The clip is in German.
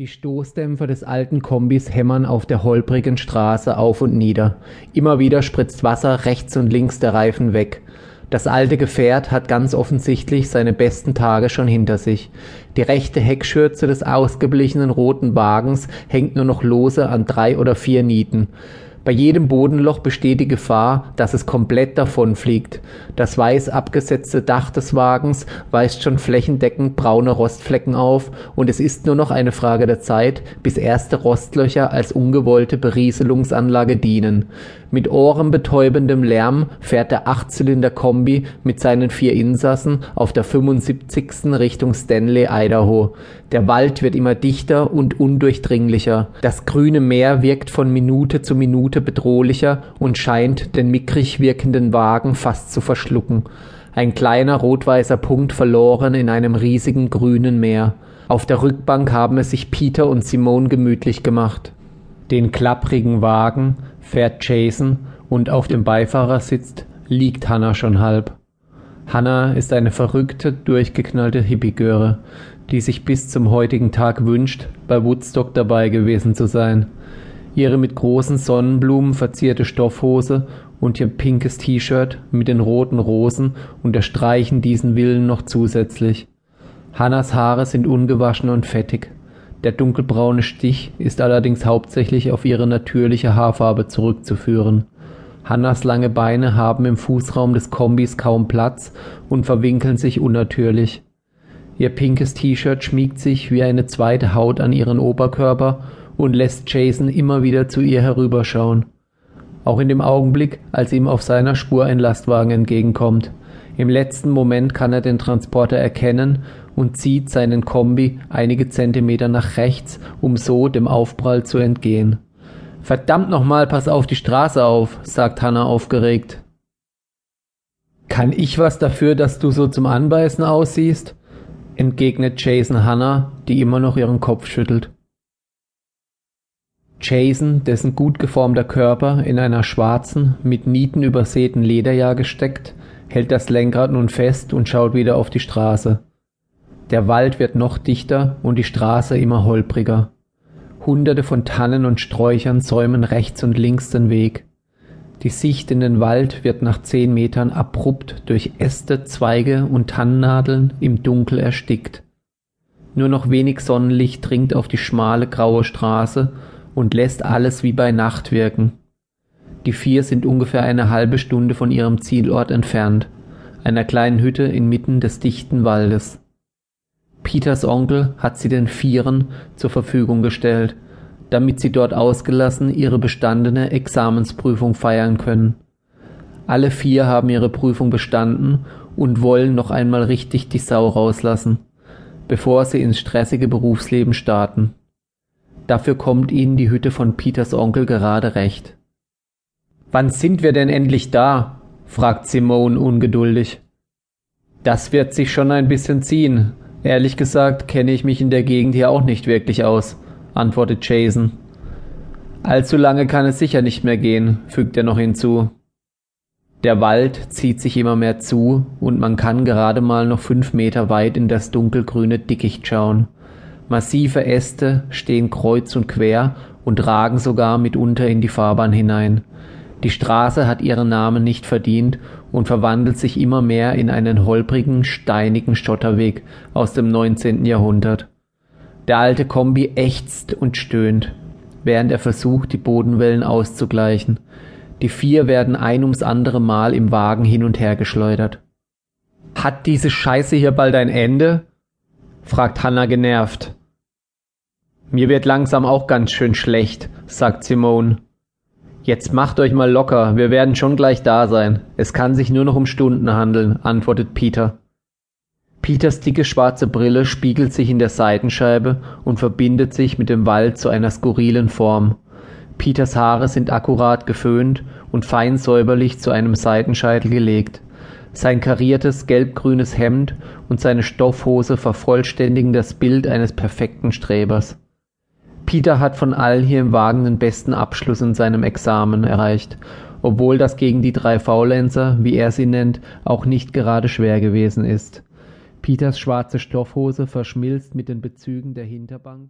Die Stoßdämpfer des alten Kombis hämmern auf der holprigen Straße auf und nieder. Immer wieder spritzt Wasser rechts und links der Reifen weg. Das alte Gefährt hat ganz offensichtlich seine besten Tage schon hinter sich. Die rechte Heckschürze des ausgeblichenen roten Wagens hängt nur noch lose an drei oder vier Nieten. Bei jedem Bodenloch besteht die Gefahr, dass es komplett davonfliegt. Das weiß abgesetzte Dach des Wagens weist schon flächendeckend braune Rostflecken auf und es ist nur noch eine Frage der Zeit, bis erste Rostlöcher als ungewollte Berieselungsanlage dienen. Mit ohrenbetäubendem Lärm fährt der Achtzylinder-Kombi mit seinen vier Insassen auf der 75. Richtung Stanley, Idaho. Der Wald wird immer dichter und undurchdringlicher. Das grüne Meer wirkt von Minute zu Minute bedrohlicher und scheint den mickrig wirkenden Wagen fast zu verschlucken. Ein kleiner rot-weißer Punkt verloren in einem riesigen grünen Meer. Auf der Rückbank haben es sich Peter und Simone gemütlich gemacht. Den klapprigen Wagen fährt Jason und auf dem Beifahrersitz liegt Hannah schon halb. Hannah ist eine verrückte, durchgeknallte Hippiegöre, die sich bis zum heutigen Tag wünscht, bei Woodstock dabei gewesen zu sein. Ihre mit großen Sonnenblumen verzierte Stoffhose und ihr pinkes T-Shirt mit den roten Rosen unterstreichen diesen Willen noch zusätzlich. Hannas Haare sind ungewaschen und fettig. Der dunkelbraune Stich ist allerdings hauptsächlich auf ihre natürliche Haarfarbe zurückzuführen. Hannas lange Beine haben im Fußraum des Kombis kaum Platz und verwinkeln sich unnatürlich. Ihr pinkes T-Shirt schmiegt sich wie eine zweite Haut an ihren Oberkörper und lässt Jason immer wieder zu ihr herüberschauen. Auch in dem Augenblick, als ihm auf seiner Spur ein Lastwagen entgegenkommt. Im letzten Moment kann er den Transporter erkennen und zieht seinen Kombi einige Zentimeter nach rechts, um so dem Aufprall zu entgehen. Verdammt nochmal, pass auf die Straße auf, sagt Hannah aufgeregt. Kann ich was dafür, dass du so zum Anbeißen aussiehst? entgegnet Jason Hannah, die immer noch ihren Kopf schüttelt. Jason, dessen gut geformter Körper in einer schwarzen, mit Nieten übersäten Lederjacke steckt, hält das Lenkrad nun fest und schaut wieder auf die Straße. Der Wald wird noch dichter und die Straße immer holpriger. Hunderte von Tannen und Sträuchern säumen rechts und links den Weg. Die Sicht in den Wald wird nach zehn Metern abrupt durch Äste, Zweige und Tannennadeln im Dunkel erstickt. Nur noch wenig Sonnenlicht dringt auf die schmale graue Straße und lässt alles wie bei Nacht wirken. Die vier sind ungefähr eine halbe Stunde von ihrem Zielort entfernt, einer kleinen Hütte inmitten des dichten Waldes. Peters Onkel hat sie den Vieren zur Verfügung gestellt, damit sie dort ausgelassen ihre bestandene Examensprüfung feiern können. Alle vier haben ihre Prüfung bestanden und wollen noch einmal richtig die Sau rauslassen, bevor sie ins stressige Berufsleben starten. Dafür kommt ihnen die Hütte von Peters Onkel gerade recht. Wann sind wir denn endlich da? fragt Simone ungeduldig. Das wird sich schon ein bisschen ziehen. Ehrlich gesagt kenne ich mich in der Gegend hier auch nicht wirklich aus, antwortet Jason. Allzu lange kann es sicher nicht mehr gehen, fügt er noch hinzu. Der Wald zieht sich immer mehr zu und man kann gerade mal noch fünf Meter weit in das dunkelgrüne Dickicht schauen. Massive Äste stehen kreuz und quer und ragen sogar mitunter in die Fahrbahn hinein. Die Straße hat ihren Namen nicht verdient und verwandelt sich immer mehr in einen holprigen, steinigen Schotterweg aus dem 19. Jahrhundert. Der alte Kombi ächzt und stöhnt, während er versucht, die Bodenwellen auszugleichen. Die vier werden ein ums andere Mal im Wagen hin und her geschleudert. Hat diese Scheiße hier bald ein Ende? fragt Hannah genervt. Mir wird langsam auch ganz schön schlecht, sagt Simone. Jetzt macht euch mal locker, wir werden schon gleich da sein. Es kann sich nur noch um Stunden handeln, antwortet Peter. Peters dicke schwarze Brille spiegelt sich in der Seitenscheibe und verbindet sich mit dem Wald zu einer skurrilen Form. Peters Haare sind akkurat geföhnt und fein säuberlich zu einem Seitenscheitel gelegt. Sein kariertes gelbgrünes Hemd und seine Stoffhose vervollständigen das Bild eines perfekten Strebers. Peter hat von allen hier im Wagen den besten Abschluss in seinem Examen erreicht, obwohl das gegen die drei Faulenzer, wie er sie nennt, auch nicht gerade schwer gewesen ist. Peters schwarze Stoffhose verschmilzt mit den Bezügen der Hinterbank